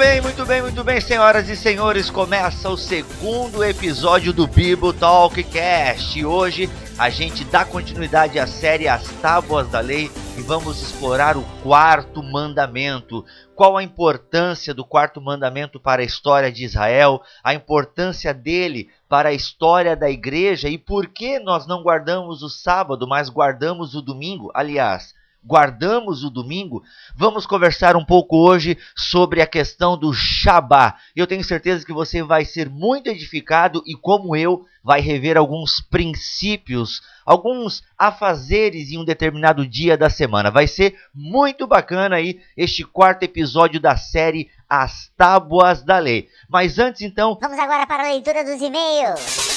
Muito bem, muito bem, muito bem, senhoras e senhores. Começa o segundo episódio do Bible Talkcast. E hoje a gente dá continuidade à série As Tábuas da Lei e vamos explorar o quarto mandamento. Qual a importância do quarto mandamento para a história de Israel, a importância dele para a história da igreja e por que nós não guardamos o sábado, mas guardamos o domingo? Aliás, guardamos o domingo, vamos conversar um pouco hoje sobre a questão do Shabá. Eu tenho certeza que você vai ser muito edificado e, como eu, vai rever alguns princípios, alguns afazeres em um determinado dia da semana. Vai ser muito bacana aí este quarto episódio da série As Tábuas da Lei. Mas antes, então. Vamos agora para a leitura dos e-mails.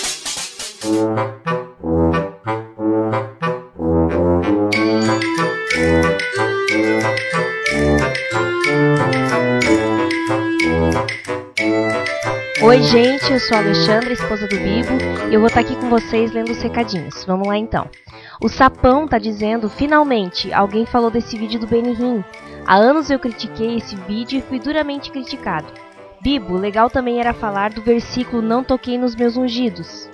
Oi, gente, eu sou a Alexandra, esposa do Bibo, e eu vou estar aqui com vocês lendo os recadinhos. Vamos lá então. O Sapão tá dizendo: finalmente, alguém falou desse vídeo do Benihim. Há anos eu critiquei esse vídeo e fui duramente criticado. Bibo, legal também era falar do versículo Não toquei nos meus ungidos.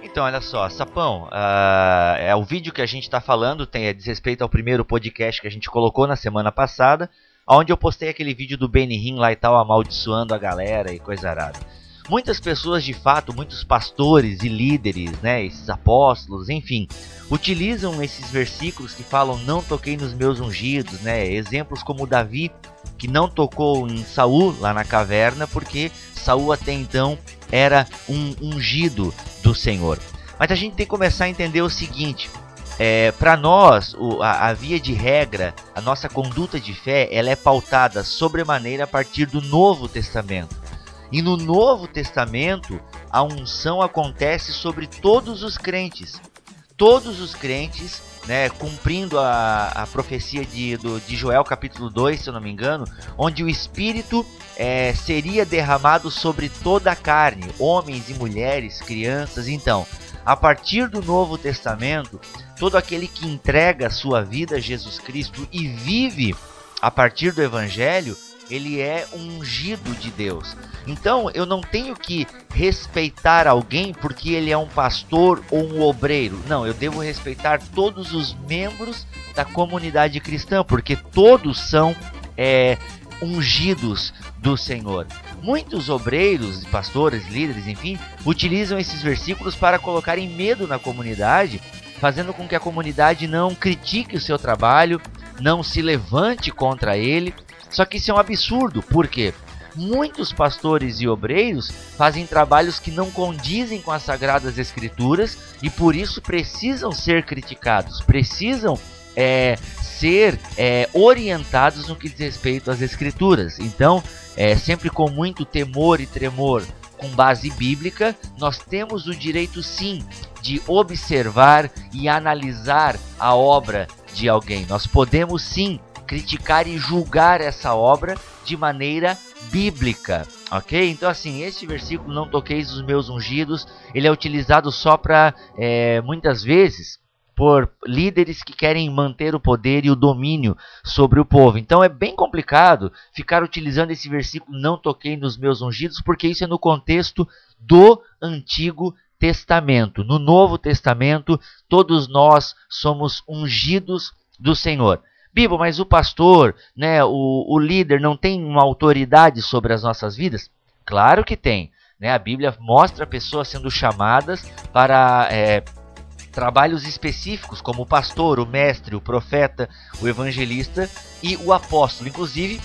Então, olha só, Sapão, uh, é o vídeo que a gente está falando, tem é, diz respeito ao primeiro podcast que a gente colocou na semana passada, onde eu postei aquele vídeo do Benihim lá e tal, amaldiçoando a galera e coisa arada. Muitas pessoas, de fato, muitos pastores e líderes, né, esses apóstolos, enfim, utilizam esses versículos que falam não toquei nos meus ungidos, né? Exemplos como Davi, que não tocou em Saul lá na caverna, porque Saul até então era um ungido do Senhor. Mas a gente tem que começar a entender o seguinte: é, para nós, o, a, a, via de regra, a nossa conduta de fé, ela é pautada sobremaneira a partir do Novo Testamento. E no Novo Testamento, a unção acontece sobre todos os crentes. Todos os crentes, né, cumprindo a, a profecia de, do, de Joel capítulo 2, se eu não me engano, onde o Espírito é, seria derramado sobre toda a carne, homens e mulheres, crianças. Então, a partir do Novo Testamento, todo aquele que entrega sua vida a Jesus Cristo e vive a partir do Evangelho, ele é ungido de Deus. Então eu não tenho que respeitar alguém porque ele é um pastor ou um obreiro. Não, eu devo respeitar todos os membros da comunidade cristã, porque todos são é, ungidos do Senhor. Muitos obreiros, pastores, líderes, enfim, utilizam esses versículos para colocarem medo na comunidade, fazendo com que a comunidade não critique o seu trabalho, não se levante contra ele só que isso é um absurdo, porque muitos pastores e obreiros fazem trabalhos que não condizem com as sagradas escrituras e por isso precisam ser criticados, precisam é, ser é, orientados no que diz respeito às escrituras. Então, é, sempre com muito temor e tremor, com base bíblica, nós temos o direito sim de observar e analisar a obra de alguém. Nós podemos sim criticar e julgar essa obra de maneira bíblica, ok? Então assim, esse versículo não toqueis os meus ungidos, ele é utilizado só para é, muitas vezes por líderes que querem manter o poder e o domínio sobre o povo. Então é bem complicado ficar utilizando esse versículo não toquei nos meus ungidos, porque isso é no contexto do Antigo Testamento. No Novo Testamento, todos nós somos ungidos do Senhor. Bibo, mas o pastor, né, o, o líder não tem uma autoridade sobre as nossas vidas? Claro que tem. Né? A Bíblia mostra pessoas sendo chamadas para é, trabalhos específicos, como o pastor, o mestre, o profeta, o evangelista e o apóstolo. Inclusive,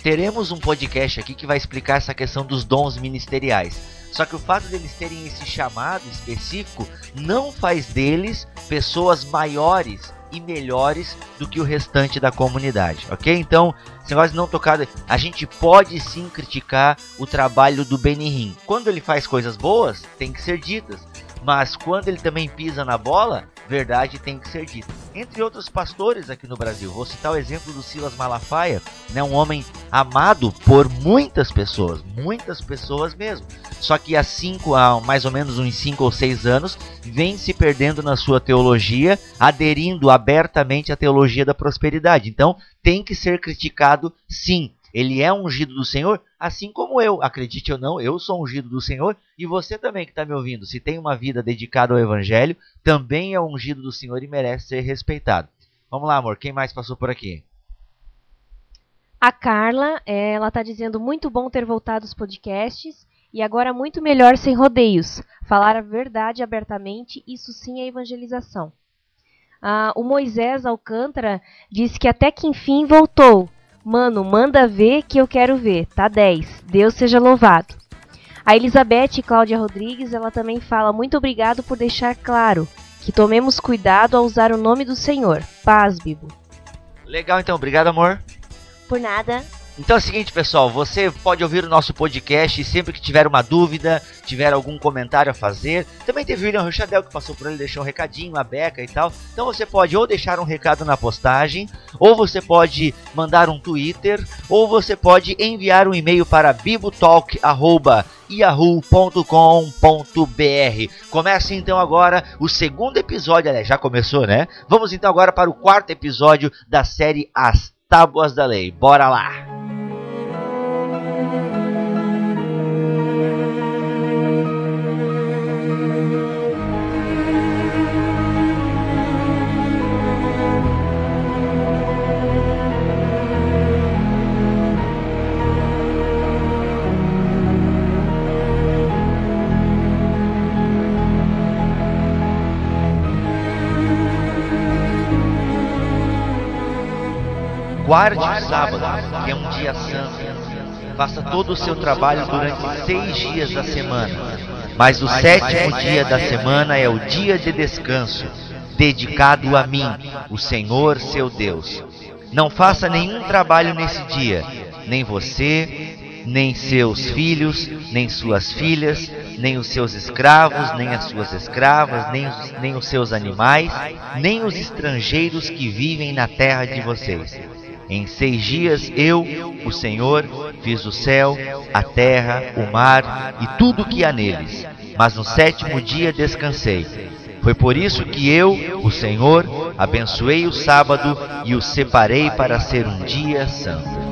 teremos um podcast aqui que vai explicar essa questão dos dons ministeriais. Só que o fato deles terem esse chamado específico não faz deles pessoas maiores e melhores do que o restante da comunidade, ok? Então, negócio de não tocado, a gente pode sim criticar o trabalho do Benihim. Quando ele faz coisas boas, tem que ser ditas. Mas quando ele também pisa na bola, verdade tem que ser dita. Entre outros pastores aqui no Brasil, vou citar o exemplo do Silas Malafaia, né, um homem amado por muitas pessoas, muitas pessoas mesmo. Só que há cinco, há mais ou menos uns cinco ou seis anos, vem se perdendo na sua teologia, aderindo abertamente à teologia da prosperidade. Então, tem que ser criticado, sim ele é ungido do Senhor, assim como eu. Acredite ou não, eu sou ungido do Senhor e você também que está me ouvindo, se tem uma vida dedicada ao Evangelho, também é ungido do Senhor e merece ser respeitado. Vamos lá, amor, quem mais passou por aqui? A Carla, ela está dizendo muito bom ter voltado os podcasts e agora muito melhor sem rodeios. Falar a verdade abertamente, isso sim é evangelização. Ah, o Moisés Alcântara disse que até que enfim voltou. Mano, manda ver que eu quero ver. Tá 10. Deus seja louvado. A Elizabeth Cláudia Rodrigues, ela também fala muito obrigado por deixar claro que tomemos cuidado ao usar o nome do Senhor. Paz, Bibo. Legal então, obrigado amor. Por nada. Então é o seguinte, pessoal, você pode ouvir o nosso podcast e sempre que tiver uma dúvida, tiver algum comentário a fazer. Também teve o William Ruchadel que passou por ele, deixou um recadinho, a beca e tal. Então você pode ou deixar um recado na postagem, ou você pode mandar um Twitter, ou você pode enviar um e-mail para bibotalk@yahoo.com.br. Começa então agora o segundo episódio, aliás, já começou, né? Vamos então agora para o quarto episódio da série As Tábuas da Lei. Bora lá! Guarde o sábado, que é um dia santo. Faça todo o seu trabalho durante seis dias da semana. Mas o sétimo dia da semana é o dia de descanso, dedicado a mim, o Senhor seu Deus. Não faça nenhum trabalho nesse dia, nem você, nem seus filhos, nem suas filhas, nem os seus escravos, nem as suas escravas, nem os, nem os seus animais, nem os estrangeiros que vivem na terra de vocês em seis dias eu, o Senhor, fiz o céu, a terra, o mar e tudo o que há neles. Mas no sétimo dia descansei. Foi por isso que eu, o Senhor, abençoei o sábado e o separei para ser um dia santo.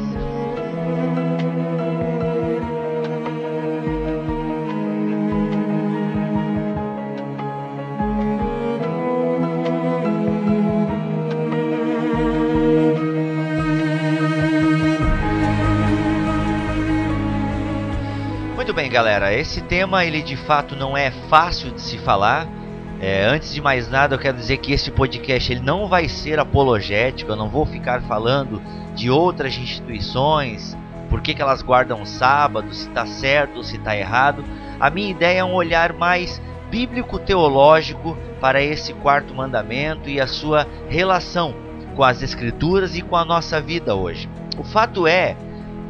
Galera, esse tema ele de fato não é fácil de se falar. É, antes de mais nada, eu quero dizer que esse podcast ele não vai ser apologético. Eu não vou ficar falando de outras instituições, por que, que elas guardam sábado, se está certo ou se está errado. A minha ideia é um olhar mais bíblico-teológico para esse quarto mandamento e a sua relação com as Escrituras e com a nossa vida hoje. O fato é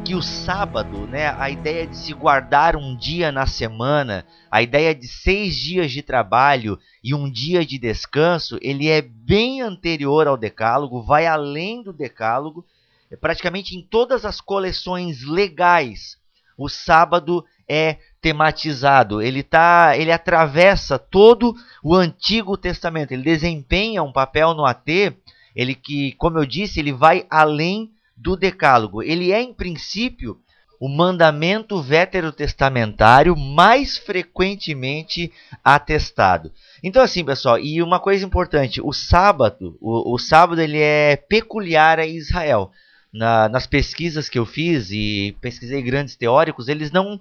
que o sábado, né, a ideia de se guardar um dia na semana, a ideia de seis dias de trabalho e um dia de descanso, ele é bem anterior ao Decálogo, vai além do Decálogo. É praticamente em todas as coleções legais, o sábado é tematizado. Ele tá, ele atravessa todo o Antigo Testamento. Ele desempenha um papel no AT, ele que, como eu disse, ele vai além do Decálogo. Ele é, em princípio, o mandamento veterotestamentário mais frequentemente atestado. Então, assim, pessoal, e uma coisa importante: o sábado, o, o sábado ele é peculiar a Israel. Na, nas pesquisas que eu fiz e pesquisei grandes teóricos, eles não,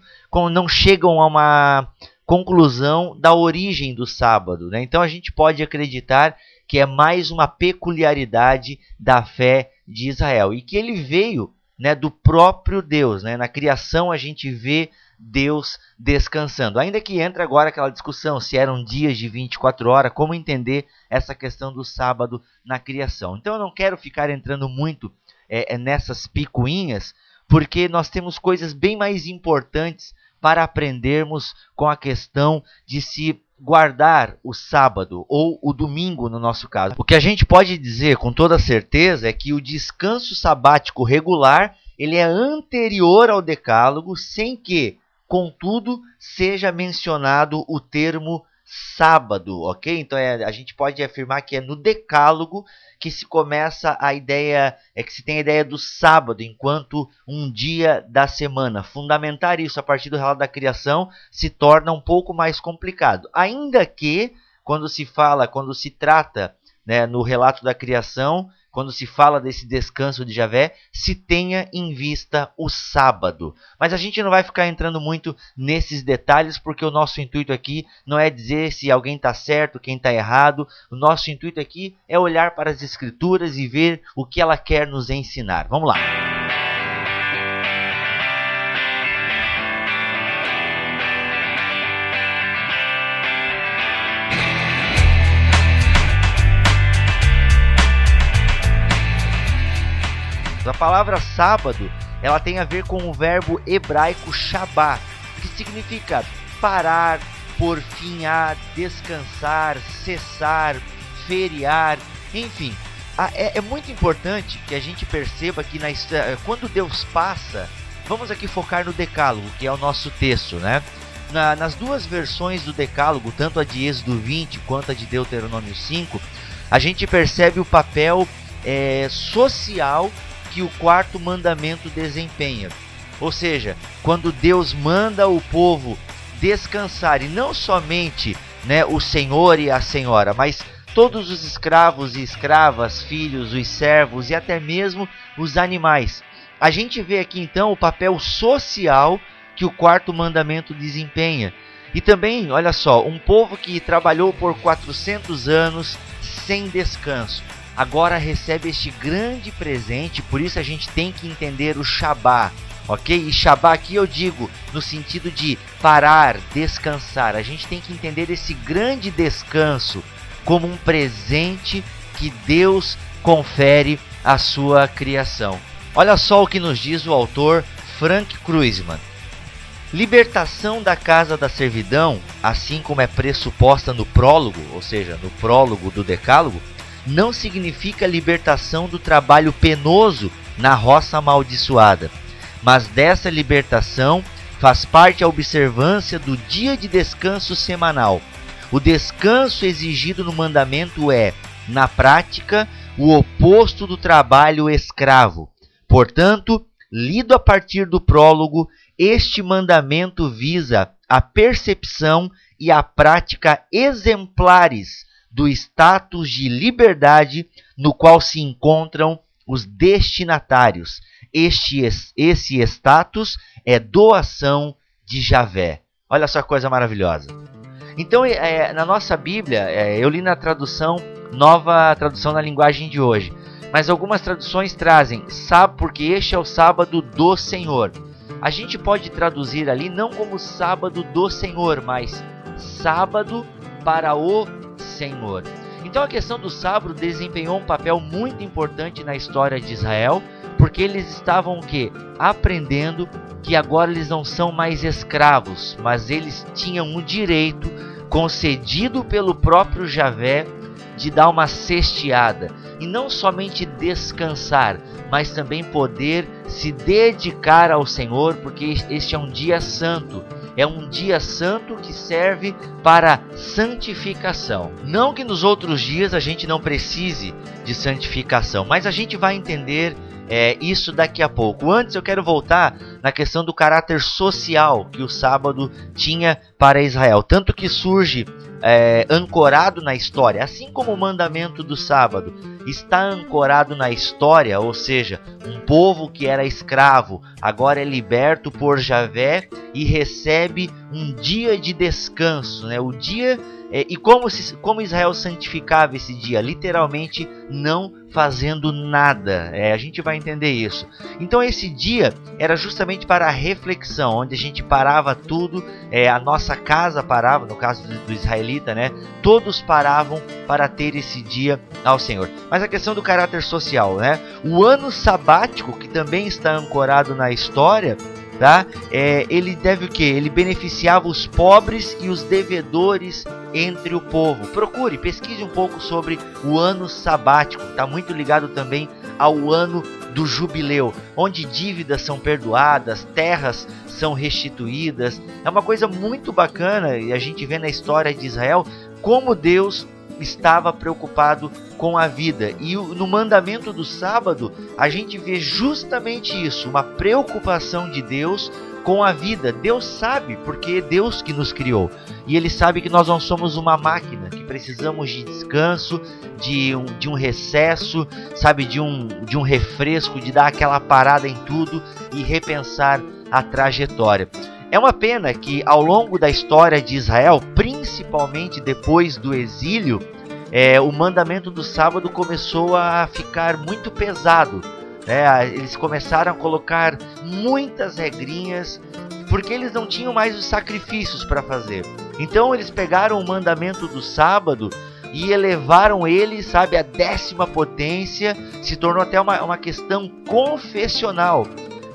não chegam a uma conclusão da origem do sábado. Né? Então a gente pode acreditar que é mais uma peculiaridade da fé de Israel e que ele veio né, do próprio Deus. Né? Na criação a gente vê Deus descansando. Ainda que entra agora aquela discussão se eram dias de 24 horas, como entender essa questão do sábado na criação. Então eu não quero ficar entrando muito é, é nessas picuinhas, porque nós temos coisas bem mais importantes para aprendermos com a questão de se guardar o sábado ou o domingo no nosso caso. O que a gente pode dizer com toda certeza é que o descanso sabático regular ele é anterior ao decálogo, sem que, contudo, seja mencionado o termo sábado, ok? Então é, a gente pode afirmar que é no Decálogo que se começa a ideia, é que se tem a ideia do sábado enquanto um dia da semana. Fundamentar isso a partir do relato da criação se torna um pouco mais complicado. Ainda que, quando se fala, quando se trata né, no relato da criação, quando se fala desse descanso de Javé, se tenha em vista o sábado. Mas a gente não vai ficar entrando muito nesses detalhes, porque o nosso intuito aqui não é dizer se alguém está certo, quem está errado. O nosso intuito aqui é olhar para as Escrituras e ver o que ela quer nos ensinar. Vamos lá. A palavra sábado, ela tem a ver com o verbo hebraico shabá, que significa parar, porfinhar, descansar, cessar, feriar, enfim. É, é muito importante que a gente perceba que na, quando Deus passa, vamos aqui focar no Decálogo, que é o nosso texto, né? Na, nas duas versões do Decálogo, tanto a de Êxodo 20 quanto a de Deuteronômio 5, a gente percebe o papel é, social que o quarto mandamento desempenha. Ou seja, quando Deus manda o povo descansar, e não somente né, o senhor e a senhora, mas todos os escravos e escravas, filhos, os servos e até mesmo os animais. A gente vê aqui então o papel social que o quarto mandamento desempenha. E também, olha só, um povo que trabalhou por 400 anos sem descanso agora recebe este grande presente, por isso a gente tem que entender o Shabá, ok? E Shabá aqui eu digo no sentido de parar, descansar. A gente tem que entender esse grande descanso como um presente que Deus confere à sua criação. Olha só o que nos diz o autor Frank Kruisman. Libertação da casa da servidão, assim como é pressuposta no prólogo, ou seja, no prólogo do Decálogo, não significa libertação do trabalho penoso na roça amaldiçoada, mas dessa libertação faz parte a observância do dia de descanso semanal. O descanso exigido no mandamento é, na prática, o oposto do trabalho escravo. Portanto, lido a partir do prólogo, este mandamento visa a percepção e a prática exemplares do status de liberdade no qual se encontram os destinatários. Este, esse status é doação de Javé. Olha só que coisa maravilhosa. Então, é, na nossa Bíblia, é, eu li na tradução, nova tradução na linguagem de hoje, mas algumas traduções trazem, sabe, porque este é o sábado do Senhor. A gente pode traduzir ali não como sábado do Senhor, mas sábado para o Senhor. Então a questão do sábado desempenhou um papel muito importante na história de Israel, porque eles estavam o quê? Aprendendo que agora eles não são mais escravos, mas eles tinham o direito concedido pelo próprio Javé de dar uma cesteada e não somente descansar, mas também poder se dedicar ao Senhor, porque este é um dia santo é um dia santo que serve para santificação. Não que nos outros dias a gente não precise de santificação, mas a gente vai entender é, isso daqui a pouco. Antes eu quero voltar na questão do caráter social que o sábado tinha para Israel, tanto que surge é, ancorado na história, assim como o mandamento do sábado está ancorado na história, ou seja, um povo que era escravo agora é liberto por Javé e recebe um dia de descanso, né? O dia é, e como, se, como Israel santificava esse dia? Literalmente não fazendo nada. É, a gente vai entender isso. Então esse dia era justamente para a reflexão, onde a gente parava tudo, é, a nossa casa parava, no caso do, do israelita, né? Todos paravam para ter esse dia ao Senhor. Mas a questão do caráter social, né? O ano sabático, que também está ancorado na história, tá? É, ele deve o que? Ele beneficiava os pobres e os devedores entre o povo. Procure, pesquise um pouco sobre o ano sabático. Está muito ligado também ao ano do jubileu, onde dívidas são perdoadas, terras são restituídas. É uma coisa muito bacana e a gente vê na história de Israel como Deus estava preocupado com a vida. E no mandamento do sábado, a gente vê justamente isso, uma preocupação de Deus com a vida. Deus sabe, porque é Deus que nos criou. E Ele sabe que nós não somos uma máquina, que precisamos de descanso, de um, de um recesso, sabe, de um, de um refresco, de dar aquela parada em tudo e repensar a trajetória. É uma pena que ao longo da história de Israel, principalmente depois do exílio, é, o mandamento do sábado começou a ficar muito pesado. Né? Eles começaram a colocar muitas regrinhas porque eles não tinham mais os sacrifícios para fazer. Então eles pegaram o mandamento do sábado e elevaram ele, sabe, à décima potência, se tornou até uma, uma questão confessional.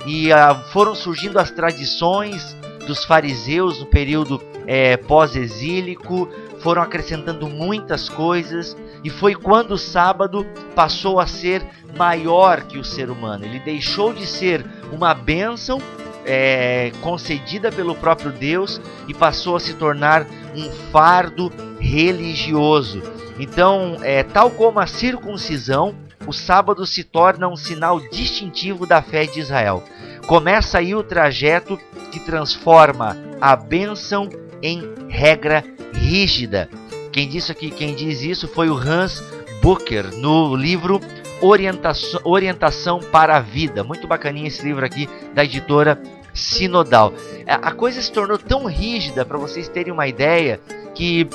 E uh, foram surgindo as tradições dos fariseus no período é, pós-exílico, foram acrescentando muitas coisas, e foi quando o sábado passou a ser maior que o ser humano. Ele deixou de ser uma bênção é, concedida pelo próprio Deus e passou a se tornar um fardo religioso. Então, é, tal como a circuncisão, o sábado se torna um sinal distintivo da fé de Israel. Começa aí o trajeto que transforma a bênção em regra rígida. Quem disse aqui, quem diz isso foi o Hans Bucher no livro Orientação, Orientação para a Vida. Muito bacaninha esse livro aqui da editora Sinodal. A coisa se tornou tão rígida para vocês terem uma ideia que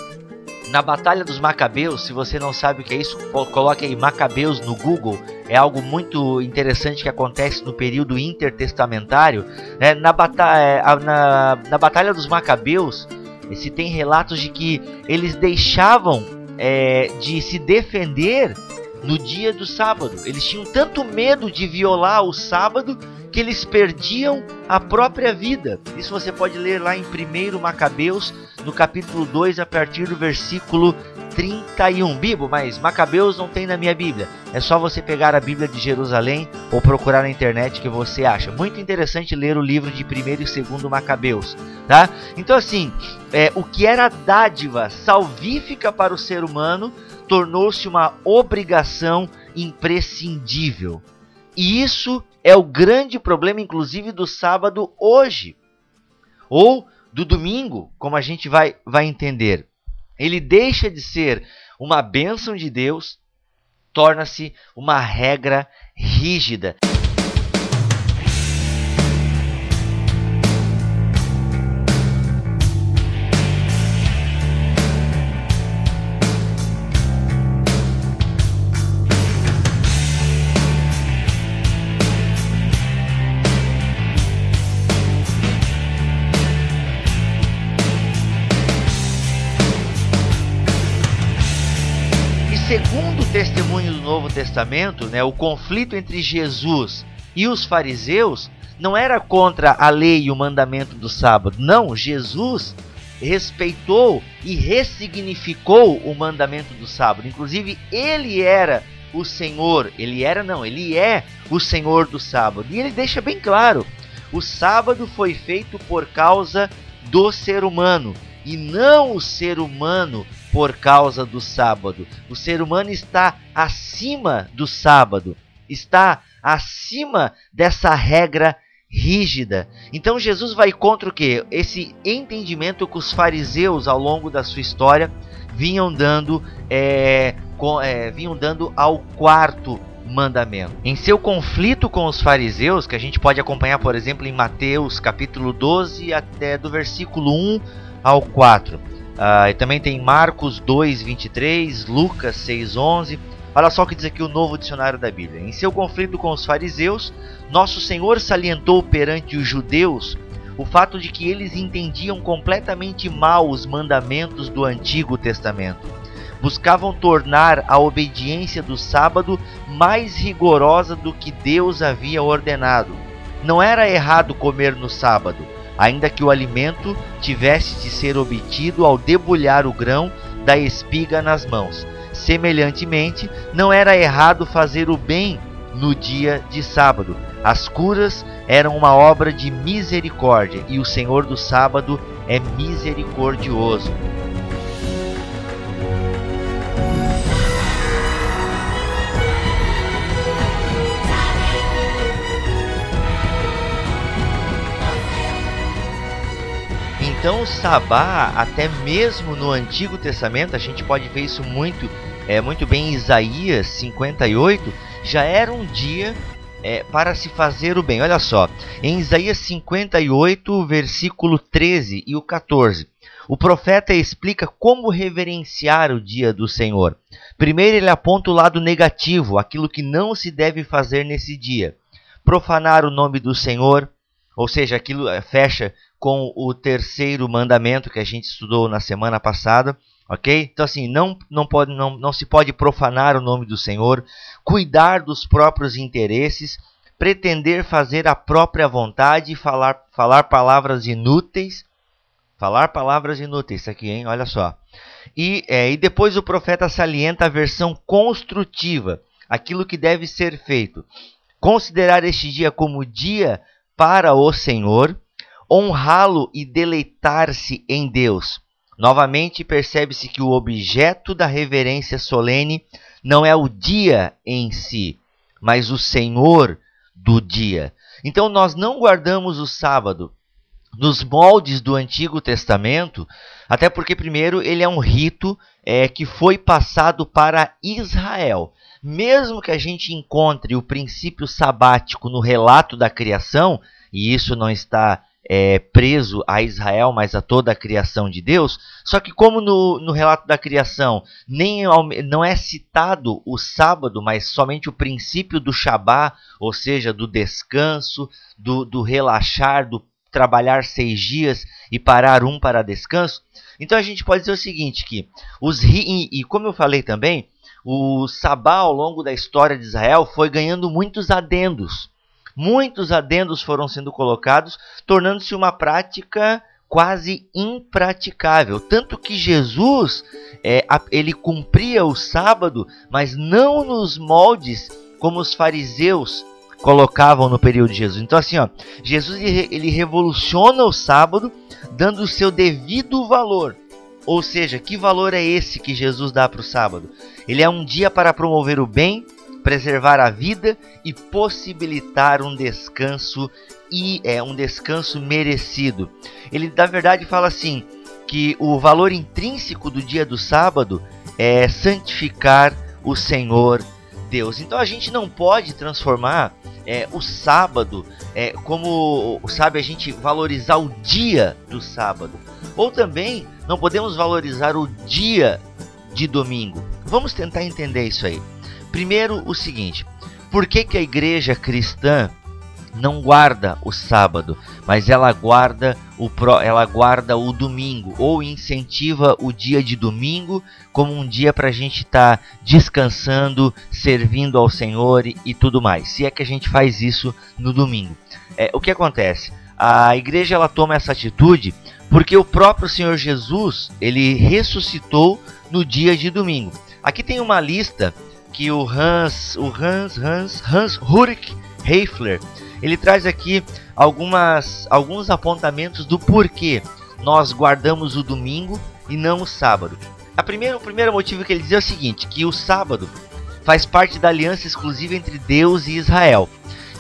na Batalha dos Macabeus, se você não sabe o que é isso, coloque aí Macabeus no Google. É algo muito interessante que acontece no período intertestamentário. É, na, bata é, na, na Batalha dos Macabeus, se tem relatos de que eles deixavam é, de se defender no dia do sábado. Eles tinham tanto medo de violar o sábado que eles perdiam a própria vida. Isso você pode ler lá em 1 Macabeus, no capítulo 2, a partir do versículo 31. Bibo, mas Macabeus não tem na minha Bíblia. É só você pegar a Bíblia de Jerusalém ou procurar na internet que você acha. Muito interessante ler o livro de 1 e 2 Macabeus, tá? Então assim, é, o que era dádiva salvífica para o ser humano tornou-se uma obrigação imprescindível. E isso é o grande problema, inclusive, do sábado hoje. Ou do domingo, como a gente vai, vai entender. Ele deixa de ser uma bênção de Deus, torna-se uma regra rígida. Testemunho do Novo Testamento, né, o conflito entre Jesus e os fariseus não era contra a lei e o mandamento do sábado. Não, Jesus respeitou e ressignificou o mandamento do sábado. Inclusive, ele era o Senhor, ele era não, ele é o Senhor do sábado. E ele deixa bem claro: o sábado foi feito por causa do ser humano e não o ser humano por causa do sábado. O ser humano está acima do sábado, está acima dessa regra rígida. Então Jesus vai contra o que? Esse entendimento que os fariseus ao longo da sua história vinham dando, é, com, é, vinham dando ao quarto mandamento. Em seu conflito com os fariseus, que a gente pode acompanhar, por exemplo, em Mateus capítulo 12 até do versículo 1 ao 4. Ah, e também tem Marcos 2, 23, Lucas 6, 11. Olha só o que diz aqui o novo dicionário da Bíblia. Em seu conflito com os fariseus, nosso Senhor salientou perante os judeus o fato de que eles entendiam completamente mal os mandamentos do Antigo Testamento. Buscavam tornar a obediência do sábado mais rigorosa do que Deus havia ordenado. Não era errado comer no sábado, ainda que o alimento tivesse de ser obtido ao debulhar o grão da espiga nas mãos. Semelhantemente, não era errado fazer o bem no dia de sábado. As curas eram uma obra de misericórdia e o Senhor do sábado é misericordioso. Então, o sabá, até mesmo no Antigo Testamento, a gente pode ver isso muito, é, muito bem em Isaías 58, já era um dia é, para se fazer o bem. Olha só, em Isaías 58, versículo 13 e o 14, o profeta explica como reverenciar o dia do Senhor. Primeiro, ele aponta o lado negativo, aquilo que não se deve fazer nesse dia. Profanar o nome do Senhor, ou seja, aquilo é, fecha com o terceiro mandamento que a gente estudou na semana passada, ok? Então assim, não, não, pode, não, não se pode profanar o nome do Senhor, cuidar dos próprios interesses, pretender fazer a própria vontade, falar, falar palavras inúteis, falar palavras inúteis, aqui, hein? Olha só. E, é, e depois o profeta salienta a versão construtiva, aquilo que deve ser feito. Considerar este dia como dia para o Senhor, honrá-lo e deleitar-se em Deus. Novamente percebe-se que o objeto da reverência solene não é o dia em si, mas o Senhor do dia. Então nós não guardamos o sábado nos moldes do Antigo Testamento, até porque primeiro ele é um rito é, que foi passado para Israel. Mesmo que a gente encontre o princípio sabático no relato da criação, e isso não está é, preso a Israel, mas a toda a criação de Deus. Só que, como no, no relato da criação nem não é citado o sábado, mas somente o princípio do Shabá, ou seja, do descanso, do, do relaxar, do trabalhar seis dias e parar um para descanso. Então a gente pode dizer o seguinte: que os e, como eu falei também, o Sabá ao longo da história de Israel foi ganhando muitos adendos muitos adendos foram sendo colocados, tornando-se uma prática quase impraticável. Tanto que Jesus é, ele cumpria o sábado, mas não nos moldes como os fariseus colocavam no período de Jesus. Então assim, ó, Jesus ele revoluciona o sábado, dando o seu devido valor. Ou seja, que valor é esse que Jesus dá para o sábado? Ele é um dia para promover o bem, preservar a vida e possibilitar um descanso e é um descanso merecido. Ele na verdade fala assim que o valor intrínseco do dia do sábado é santificar o Senhor Deus. Então a gente não pode transformar é, o sábado é, como sabe a gente valorizar o dia do sábado ou também não podemos valorizar o dia de domingo. Vamos tentar entender isso aí. Primeiro, o seguinte: por que, que a igreja cristã não guarda o sábado, mas ela guarda o ela guarda o domingo ou incentiva o dia de domingo como um dia para a gente estar tá descansando, servindo ao Senhor e, e, tudo mais. Se é que a gente faz isso no domingo, é, o que acontece? A igreja ela toma essa atitude porque o próprio Senhor Jesus ele ressuscitou no dia de domingo. Aqui tem uma lista que o Hans, o Hans, Hans, Hans Ulrich Heifler, ele traz aqui algumas, alguns apontamentos do porquê nós guardamos o domingo e não o sábado. A primeira, o primeiro motivo que ele diz é o seguinte, que o sábado faz parte da aliança exclusiva entre Deus e Israel.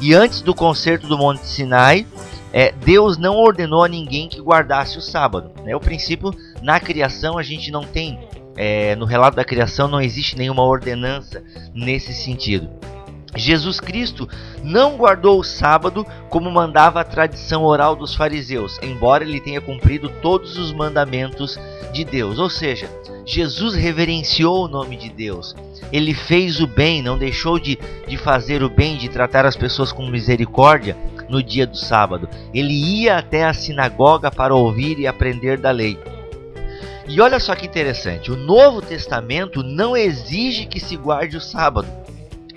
E antes do concerto do Monte Sinai, é, Deus não ordenou a ninguém que guardasse o sábado. Né? O princípio, na criação, a gente não tem é, no relato da criação não existe nenhuma ordenança nesse sentido. Jesus Cristo não guardou o sábado como mandava a tradição oral dos fariseus, embora ele tenha cumprido todos os mandamentos de Deus. Ou seja, Jesus reverenciou o nome de Deus. Ele fez o bem, não deixou de, de fazer o bem, de tratar as pessoas com misericórdia no dia do sábado. Ele ia até a sinagoga para ouvir e aprender da lei. E olha só que interessante, o Novo Testamento não exige que se guarde o sábado,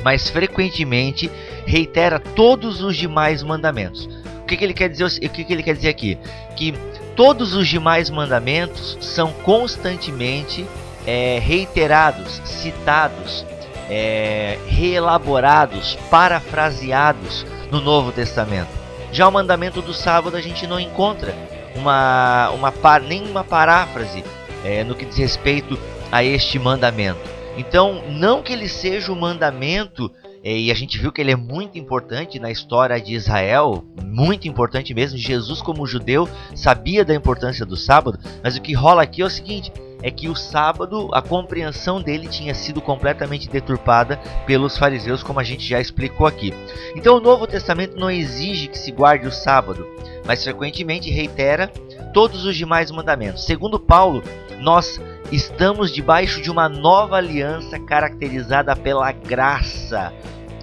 mas frequentemente reitera todos os demais mandamentos. O que, que ele quer dizer? O que, que ele quer dizer aqui? Que todos os demais mandamentos são constantemente é, reiterados, citados é, reelaborados, parafraseados no Novo Testamento. Já o mandamento do sábado a gente não encontra uma, uma nem uma paráfrase é, no que diz respeito a este mandamento. Então, não que ele seja o mandamento, é, e a gente viu que ele é muito importante na história de Israel, muito importante mesmo. Jesus, como judeu, sabia da importância do sábado, mas o que rola aqui é o seguinte: é que o sábado, a compreensão dele tinha sido completamente deturpada pelos fariseus, como a gente já explicou aqui. Então, o Novo Testamento não exige que se guarde o sábado, mas frequentemente reitera todos os demais mandamentos. Segundo Paulo, nós estamos debaixo de uma nova aliança caracterizada pela graça.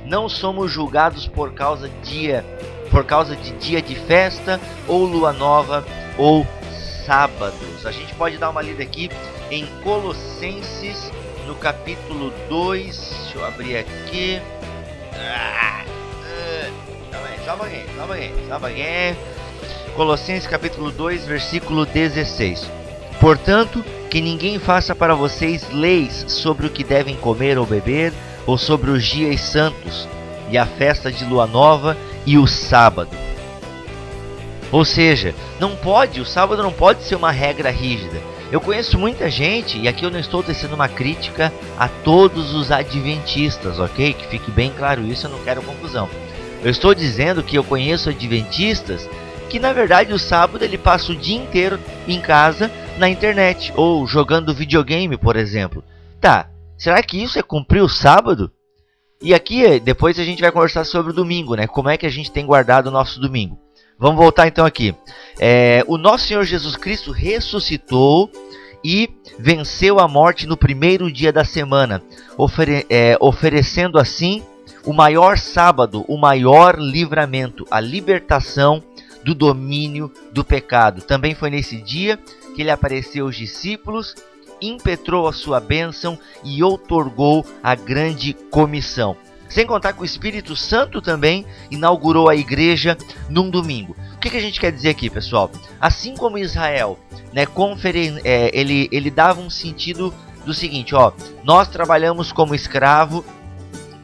Não somos julgados por causa dia, por causa de dia de festa ou lua nova ou sábados. A gente pode dar uma lida aqui em Colossenses, no capítulo 2. Deixa eu abrir aqui. Ah, só um pouquinho, só um pouquinho, só um pouquinho. Colossenses capítulo 2, versículo 16. Portanto, que ninguém faça para vocês leis sobre o que devem comer ou beber, ou sobre os dias santos, e a festa de lua nova e o sábado ou seja, não pode, o sábado não pode ser uma regra rígida. Eu conheço muita gente, e aqui eu não estou tecendo uma crítica a todos os adventistas, ok? Que fique bem claro isso, eu não quero confusão. Eu estou dizendo que eu conheço adventistas que na verdade o sábado ele passa o dia inteiro em casa, na internet, ou jogando videogame, por exemplo. Tá, será que isso é cumprir o sábado? E aqui depois a gente vai conversar sobre o domingo, né? Como é que a gente tem guardado o nosso domingo. Vamos voltar então aqui. É, o nosso Senhor Jesus Cristo ressuscitou e venceu a morte no primeiro dia da semana, ofere é, oferecendo assim o maior sábado, o maior livramento, a libertação do domínio do pecado. Também foi nesse dia que ele apareceu aos discípulos, impetrou a sua bênção e outorgou a grande comissão. Sem contar que o Espírito Santo também inaugurou a igreja num domingo. O que, que a gente quer dizer aqui, pessoal? Assim como Israel, né, conferen é, ele, ele dava um sentido do seguinte, ó, nós trabalhamos como escravo,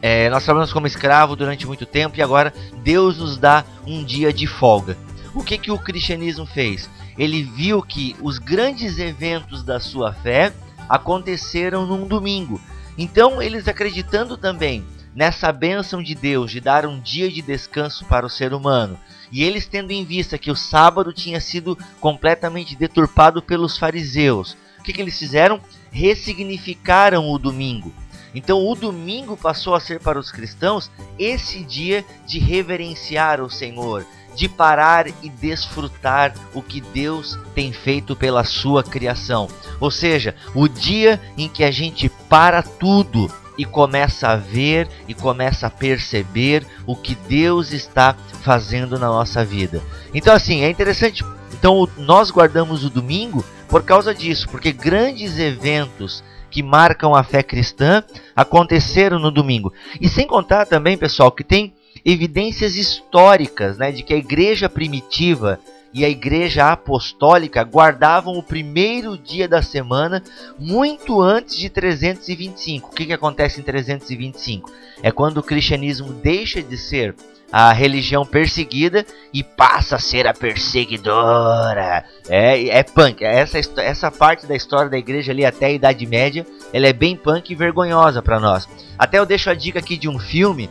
é, nós trabalhamos como escravo durante muito tempo e agora Deus nos dá um dia de folga. O que, que o cristianismo fez? Ele viu que os grandes eventos da sua fé aconteceram num domingo. Então, eles acreditando também nessa bênção de Deus de dar um dia de descanso para o ser humano, e eles tendo em vista que o sábado tinha sido completamente deturpado pelos fariseus, o que, que eles fizeram? Ressignificaram o domingo. Então o domingo passou a ser para os cristãos esse dia de reverenciar o Senhor, de parar e desfrutar o que Deus tem feito pela sua criação. Ou seja, o dia em que a gente para tudo e começa a ver e começa a perceber o que Deus está fazendo na nossa vida. Então assim, é interessante. Então nós guardamos o domingo por causa disso, porque grandes eventos que marcam a fé cristã aconteceram no domingo. E sem contar também, pessoal, que tem evidências históricas, né, de que a igreja primitiva e a igreja apostólica guardavam o primeiro dia da semana muito antes de 325. O que, que acontece em 325? É quando o cristianismo deixa de ser a religião perseguida e passa a ser a perseguidora. É, é punk. Essa, essa parte da história da igreja ali até a Idade Média, ela é bem punk e vergonhosa para nós. Até eu deixo a dica aqui de um filme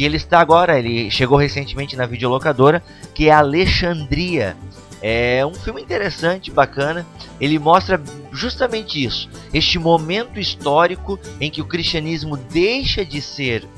que ele está agora, ele chegou recentemente na videolocadora, que é Alexandria. É um filme interessante, bacana. Ele mostra justamente isso, este momento histórico em que o cristianismo deixa de ser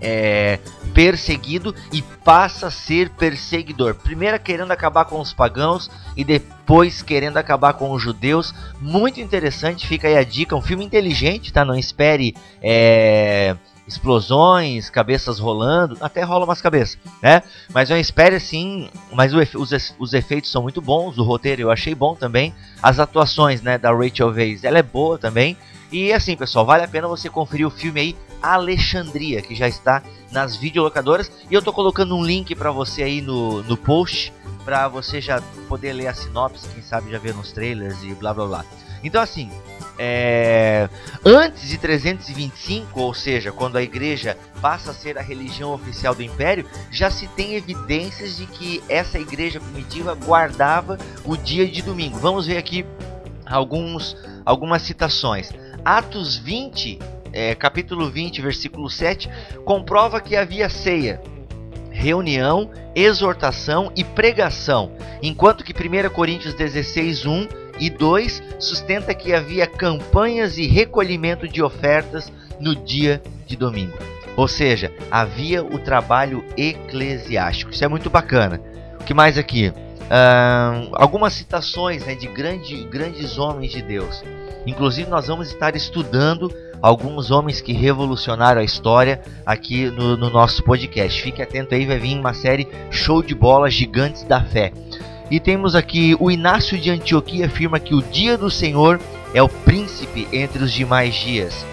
é, perseguido e passa a ser perseguidor. Primeiro querendo acabar com os pagãos e depois querendo acabar com os judeus. Muito interessante, fica aí a dica. Um filme inteligente, tá? Não espere. É explosões, cabeças rolando, até rola umas cabeças, né? Mas eu espero assim, mas os, os efeitos são muito bons, o roteiro eu achei bom também, as atuações, né, da Rachel Weisz, ela é boa também. E assim, pessoal, vale a pena você conferir o filme aí Alexandria, que já está nas videolocadoras, e eu tô colocando um link para você aí no, no post para você já poder ler a sinopse, quem sabe já ver nos trailers e blá blá blá. Então, assim, é, antes de 325, ou seja, quando a igreja passa a ser a religião oficial do império, já se tem evidências de que essa igreja primitiva guardava o dia de domingo. Vamos ver aqui alguns, algumas citações. Atos 20, é, capítulo 20, versículo 7, comprova que havia ceia, reunião, exortação e pregação, enquanto que 1 Coríntios 16, 1 e 2 sustenta que havia campanhas e recolhimento de ofertas no dia de domingo. Ou seja, havia o trabalho eclesiástico. Isso é muito bacana. O que mais aqui? Uh, algumas citações né, de grande, grandes homens de Deus. Inclusive, nós vamos estar estudando alguns homens que revolucionaram a história aqui no, no nosso podcast. Fique atento aí, vai vir uma série show de bola Gigantes da Fé. E temos aqui o Inácio de Antioquia afirma que o dia do Senhor é o príncipe entre os demais dias.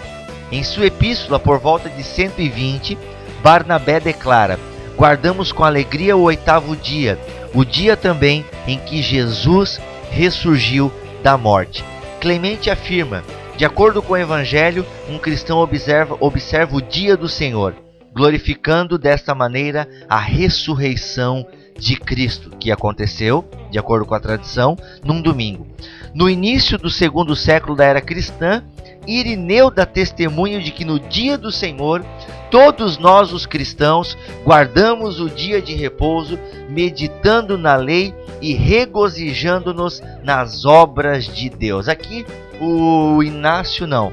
Em sua epístola, por volta de 120, Barnabé declara: Guardamos com alegria o oitavo dia, o dia também em que Jesus ressurgiu da morte. Clemente afirma: De acordo com o Evangelho, um cristão observa, observa o dia do Senhor, glorificando desta maneira a ressurreição de Cristo, que aconteceu, de acordo com a tradição, num domingo. No início do segundo século da era cristã, Irineu dá testemunho de que no dia do Senhor, todos nós, os cristãos, guardamos o dia de repouso, meditando na lei e regozijando-nos nas obras de Deus. Aqui, o Inácio não.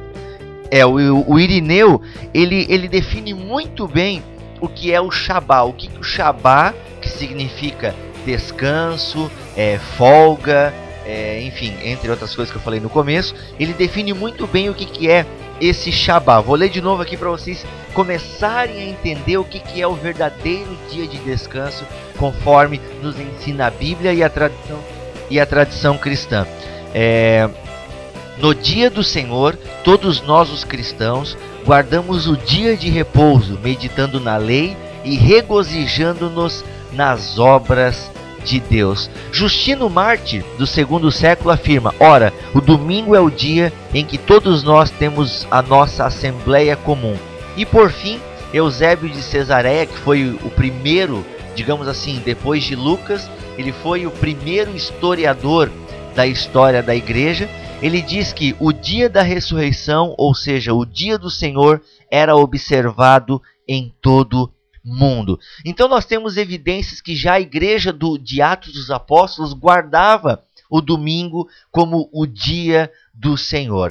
É, o, o Irineu, ele, ele define muito bem o que é o Shabá. O que, que o Shabá que significa descanso, é, folga, é, enfim, entre outras coisas que eu falei no começo, ele define muito bem o que, que é esse Shabá. Vou ler de novo aqui para vocês começarem a entender o que, que é o verdadeiro dia de descanso, conforme nos ensina a Bíblia e a tradição, e a tradição cristã. É, no dia do Senhor, todos nós os cristãos guardamos o dia de repouso, meditando na lei e regozijando-nos nas obras de Deus. Justino Marte, do segundo século, afirma: Ora, o domingo é o dia em que todos nós temos a nossa assembleia comum. E por fim, Eusébio de Cesareia, que foi o primeiro, digamos assim, depois de Lucas, ele foi o primeiro historiador da história da igreja. Ele diz que o dia da ressurreição, ou seja, o dia do Senhor, era observado em todo mundo. Então nós temos evidências que já a igreja do, de Atos dos Apóstolos guardava o domingo como o dia do Senhor.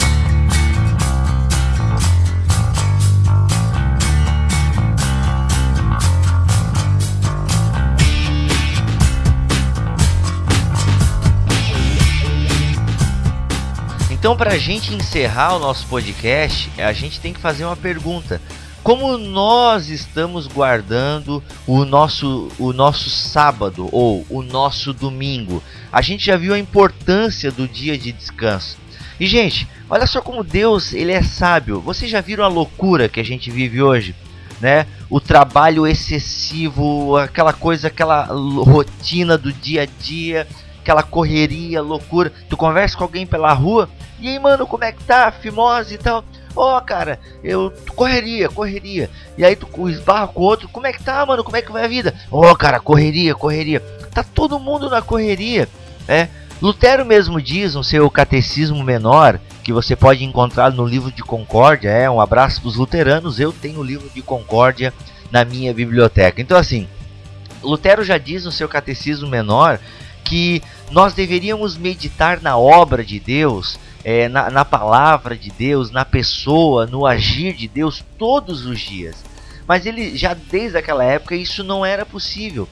Então, para a gente encerrar o nosso podcast, a gente tem que fazer uma pergunta como nós estamos guardando o nosso, o nosso sábado ou o nosso domingo. A gente já viu a importância do dia de descanso. E gente, olha só como Deus ele é sábio. Vocês já viram a loucura que a gente vive hoje? Né? O trabalho excessivo, aquela coisa, aquela rotina do dia a dia, aquela correria, loucura. Tu conversa com alguém pela rua, e aí, mano, como é que tá? Fimose e tal. Ó, oh, cara, eu correria, correria. E aí tu esbarra com outro, como é que tá, mano? Como é que vai a vida? Ó, oh, cara, correria, correria. Tá todo mundo na correria, né? Lutero mesmo diz no seu Catecismo Menor, que você pode encontrar no livro de Concórdia, é um abraço para os luteranos, eu tenho o livro de Concórdia na minha biblioteca. Então assim, Lutero já diz no seu Catecismo Menor que nós deveríamos meditar na obra de Deus é, na, na palavra de Deus, na pessoa, no agir de Deus todos os dias. Mas ele já desde aquela época isso não era possível.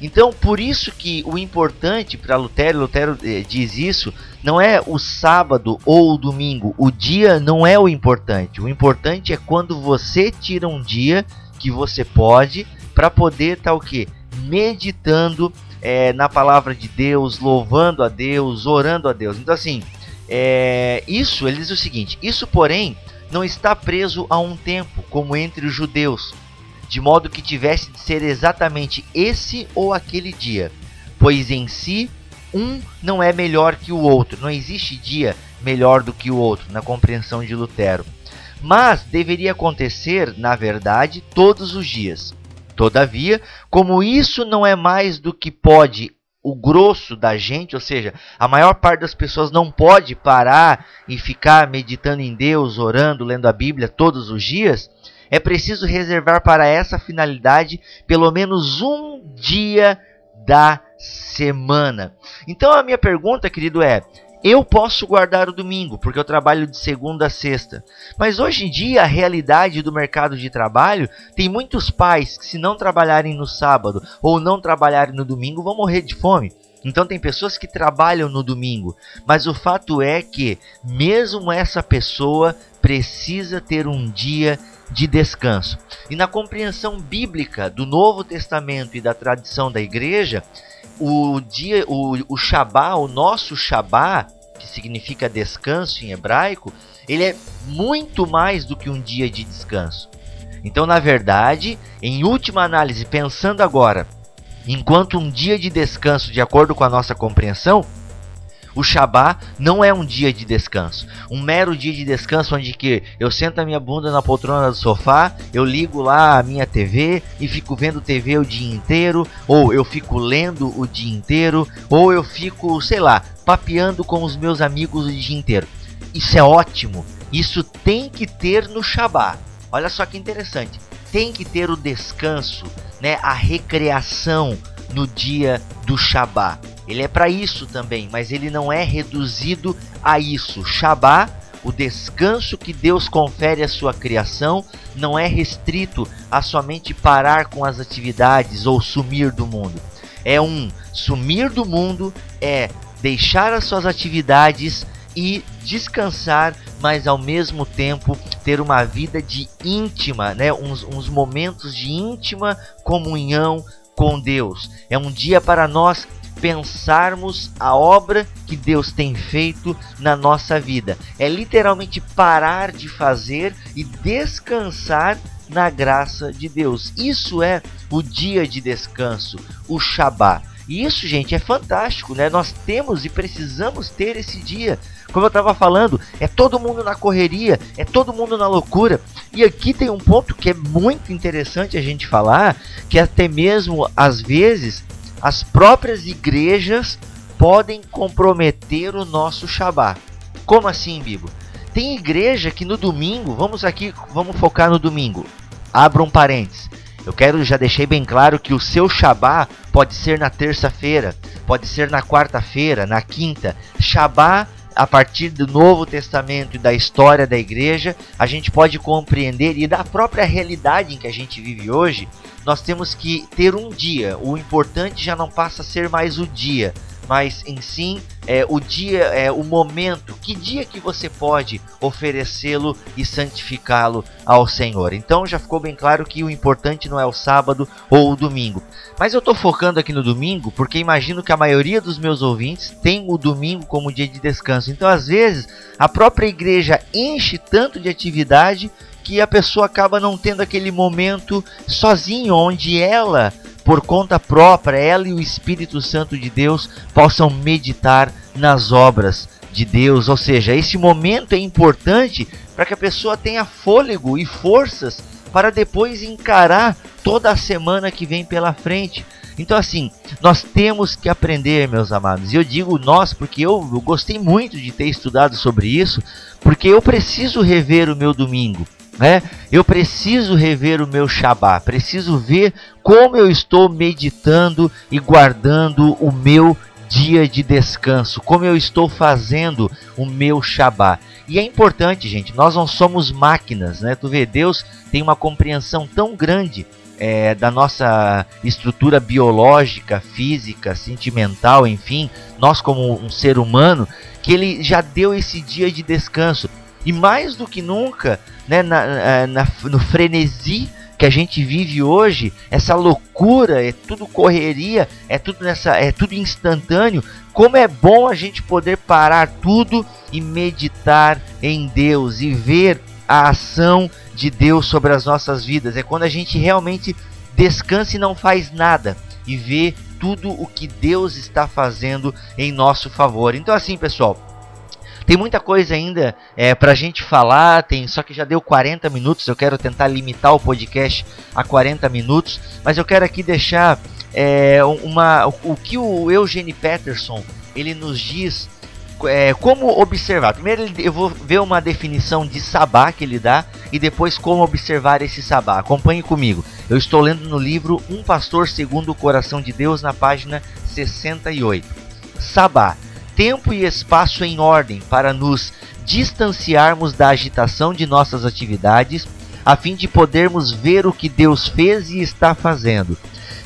Então, por isso que o importante para Lutero, Lutero eh, diz isso, não é o sábado ou o domingo. O dia não é o importante. O importante é quando você tira um dia que você pode para poder estar tá, o que meditando é, na palavra de Deus, louvando a Deus, orando a Deus. Então assim, é, isso, ele diz o seguinte: Isso, porém, não está preso a um tempo, como entre os judeus, de modo que tivesse de ser exatamente esse ou aquele dia, pois em si um não é melhor que o outro. Não existe dia melhor do que o outro, na compreensão de Lutero. Mas deveria acontecer, na verdade, todos os dias. Todavia, como isso não é mais do que pode o grosso da gente, ou seja, a maior parte das pessoas não pode parar e ficar meditando em Deus, orando, lendo a Bíblia todos os dias, é preciso reservar para essa finalidade pelo menos um dia da semana. Então a minha pergunta, querido, é: eu posso guardar o domingo, porque eu trabalho de segunda a sexta. Mas hoje em dia, a realidade do mercado de trabalho tem muitos pais que, se não trabalharem no sábado ou não trabalharem no domingo, vão morrer de fome. Então, tem pessoas que trabalham no domingo, mas o fato é que, mesmo essa pessoa precisa ter um dia de descanso. E na compreensão bíblica do Novo Testamento e da tradição da igreja, o dia, o, o Shabá, o nosso Shabá, significa descanso em hebraico, ele é muito mais do que um dia de descanso. Então, na verdade, em última análise, pensando agora, enquanto um dia de descanso, de acordo com a nossa compreensão, o Shabá não é um dia de descanso, um mero dia de descanso onde que eu sento a minha bunda na poltrona do sofá, eu ligo lá a minha TV e fico vendo TV o dia inteiro, ou eu fico lendo o dia inteiro, ou eu fico, sei lá, papeando com os meus amigos o dia inteiro. Isso é ótimo. Isso tem que ter no Shabá. Olha só que interessante. Tem que ter o descanso, né, a recreação no dia do Shabá. Ele é para isso também, mas ele não é reduzido a isso. Shabá, o descanso que Deus confere à sua criação, não é restrito a somente parar com as atividades ou sumir do mundo. É um sumir do mundo, é deixar as suas atividades e descansar, mas ao mesmo tempo ter uma vida de íntima, né? uns, uns momentos de íntima comunhão com Deus. É um dia para nós pensarmos a obra que Deus tem feito na nossa vida. É literalmente parar de fazer e descansar na graça de Deus. Isso é o dia de descanso, o Shabá. E isso, gente, é fantástico, né? Nós temos e precisamos ter esse dia. Como eu estava falando, é todo mundo na correria, é todo mundo na loucura. E aqui tem um ponto que é muito interessante a gente falar, que até mesmo às vezes as próprias igrejas podem comprometer o nosso Shabá. Como assim, Bibo? Tem igreja que no domingo, vamos aqui, vamos focar no domingo. Abra um parênteses. Eu quero já deixei bem claro que o seu Shabá pode ser na terça-feira, pode ser na quarta-feira, na quinta. Shabá a partir do Novo Testamento e da história da igreja, a gente pode compreender e da própria realidade em que a gente vive hoje, nós temos que ter um dia. O importante já não passa a ser mais o dia, mas em sim é, o dia, é o momento, que dia que você pode oferecê-lo e santificá-lo ao Senhor. Então já ficou bem claro que o importante não é o sábado ou o domingo. Mas eu estou focando aqui no domingo porque imagino que a maioria dos meus ouvintes tem o domingo como dia de descanso. Então às vezes a própria igreja enche tanto de atividade que a pessoa acaba não tendo aquele momento sozinho onde ela por conta própria, ela e o Espírito Santo de Deus possam meditar nas obras de Deus. Ou seja, esse momento é importante para que a pessoa tenha fôlego e forças para depois encarar toda a semana que vem pela frente. Então, assim, nós temos que aprender, meus amados. E eu digo nós porque eu, eu gostei muito de ter estudado sobre isso, porque eu preciso rever o meu domingo. Né? Eu preciso rever o meu Shabá, preciso ver como eu estou meditando e guardando o meu dia de descanso, como eu estou fazendo o meu Shabá. E é importante, gente, nós não somos máquinas, né? Tu vê, Deus tem uma compreensão tão grande é, da nossa estrutura biológica, física, sentimental, enfim, nós como um ser humano, que ele já deu esse dia de descanso. E mais do que nunca, né, na, na, no frenesi que a gente vive hoje, essa loucura, é tudo correria, é tudo nessa, é tudo instantâneo. Como é bom a gente poder parar tudo e meditar em Deus e ver a ação de Deus sobre as nossas vidas. É quando a gente realmente descansa e não faz nada e vê tudo o que Deus está fazendo em nosso favor. Então assim, pessoal, Tem muita coisa ainda é, pra gente falar, tem só que já deu 40 minutos, eu quero tentar limitar o podcast a 40 minutos, mas eu quero aqui deixar é, uma, o que o Eugene Peterson ele nos diz é, como observar. Primeiro eu vou ver uma definição de sabá que ele dá e depois como observar esse sabá. Acompanhe comigo. Eu estou lendo no livro Um Pastor Segundo o Coração de Deus na página 68. Sabá, tempo e espaço em ordem para nos distanciarmos da agitação de nossas atividades, a fim de podermos ver o que Deus fez e está fazendo.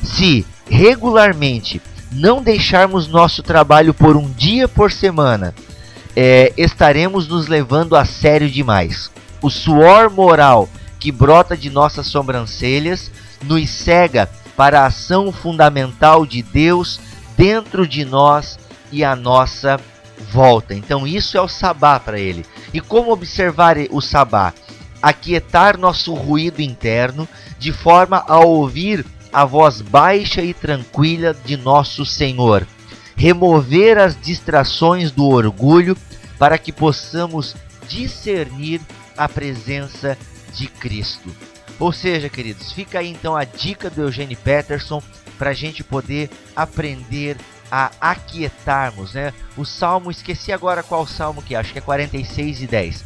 Se regularmente não deixarmos nosso trabalho por um dia por semana, é, estaremos nos levando a sério demais. O suor moral que brota de nossas sobrancelhas nos cega para a ação fundamental de Deus dentro de nós e à nossa volta. Então, isso é o sabá para ele. E como observar o sabá? Aquietar nosso ruído interno de forma a ouvir a voz baixa e tranquila de nosso Senhor, remover as distrações do orgulho para que possamos discernir a presença de Cristo. Ou seja, queridos, fica aí então a dica do Eugênio Peterson para a gente poder aprender a aquietarmos, né? O salmo, esqueci agora qual salmo que é, acho que é 46 e 10.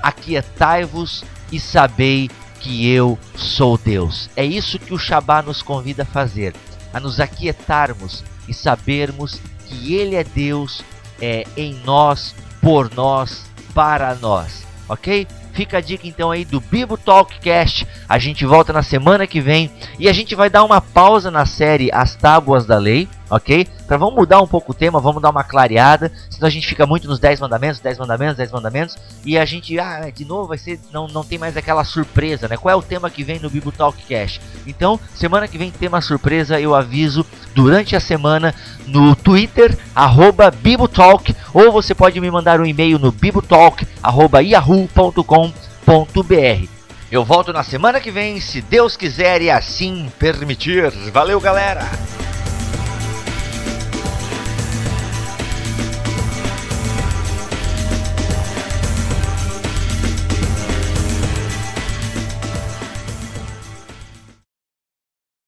Aquietai-vos e sabei que eu sou Deus. É isso que o Shabá nos convida a fazer, a nos aquietarmos e sabermos que Ele é Deus é, em nós, por nós, para nós. Ok? Fica a dica então aí do Bibo Talkcast. A gente volta na semana que vem e a gente vai dar uma pausa na série As Tábuas da Lei, ok? Para vamos mudar um pouco o tema, vamos dar uma clareada, senão a gente fica muito nos 10 mandamentos, 10 mandamentos, 10 mandamentos e a gente, ah, de novo vai ser não não tem mais aquela surpresa, né? Qual é o tema que vem no Bibo Talkcast? Então, semana que vem tema surpresa, eu aviso durante a semana no Twitter @bibotalk ou você pode me mandar um e-mail no bibotalk@yahoo.com www.radiocultura.com.br. Eu volto na semana que vem, se Deus quiser e assim permitir. Valeu, galera!